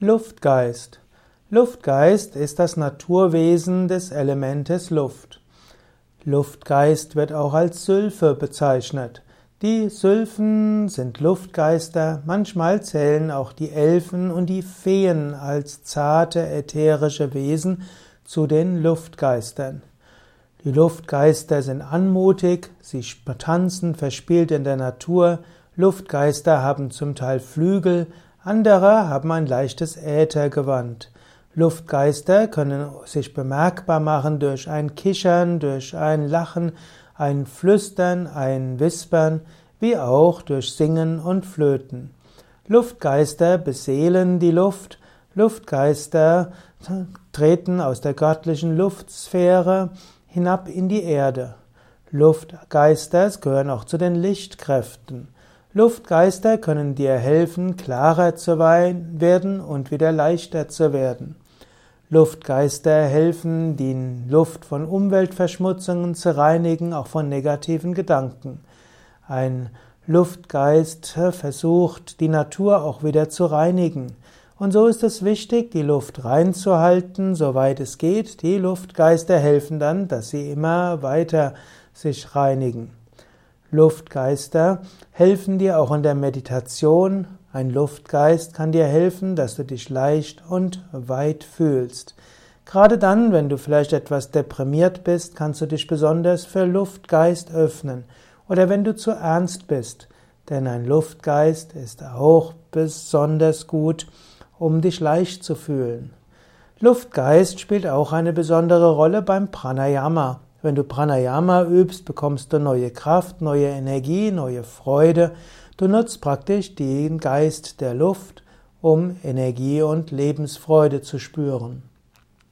Luftgeist. Luftgeist ist das Naturwesen des Elementes Luft. Luftgeist wird auch als Sylphe bezeichnet. Die Sylphen sind Luftgeister, manchmal zählen auch die Elfen und die Feen als zarte ätherische Wesen zu den Luftgeistern. Die Luftgeister sind anmutig, sie tanzen verspielt in der Natur, Luftgeister haben zum Teil Flügel, andere haben ein leichtes Äthergewand. Luftgeister können sich bemerkbar machen durch ein Kichern, durch ein Lachen, ein Flüstern, ein Wispern, wie auch durch Singen und Flöten. Luftgeister beseelen die Luft, Luftgeister treten aus der göttlichen Luftsphäre hinab in die Erde. Luftgeister gehören auch zu den Lichtkräften. Luftgeister können dir helfen, klarer zu werden und wieder leichter zu werden. Luftgeister helfen, die Luft von Umweltverschmutzungen zu reinigen, auch von negativen Gedanken. Ein Luftgeist versucht, die Natur auch wieder zu reinigen. Und so ist es wichtig, die Luft reinzuhalten, soweit es geht. Die Luftgeister helfen dann, dass sie immer weiter sich reinigen. Luftgeister helfen dir auch in der Meditation. Ein Luftgeist kann dir helfen, dass du dich leicht und weit fühlst. Gerade dann, wenn du vielleicht etwas deprimiert bist, kannst du dich besonders für Luftgeist öffnen. Oder wenn du zu ernst bist. Denn ein Luftgeist ist auch besonders gut, um dich leicht zu fühlen. Luftgeist spielt auch eine besondere Rolle beim Pranayama. Wenn du Pranayama übst, bekommst du neue Kraft, neue Energie, neue Freude. Du nutzt praktisch den Geist der Luft, um Energie und Lebensfreude zu spüren.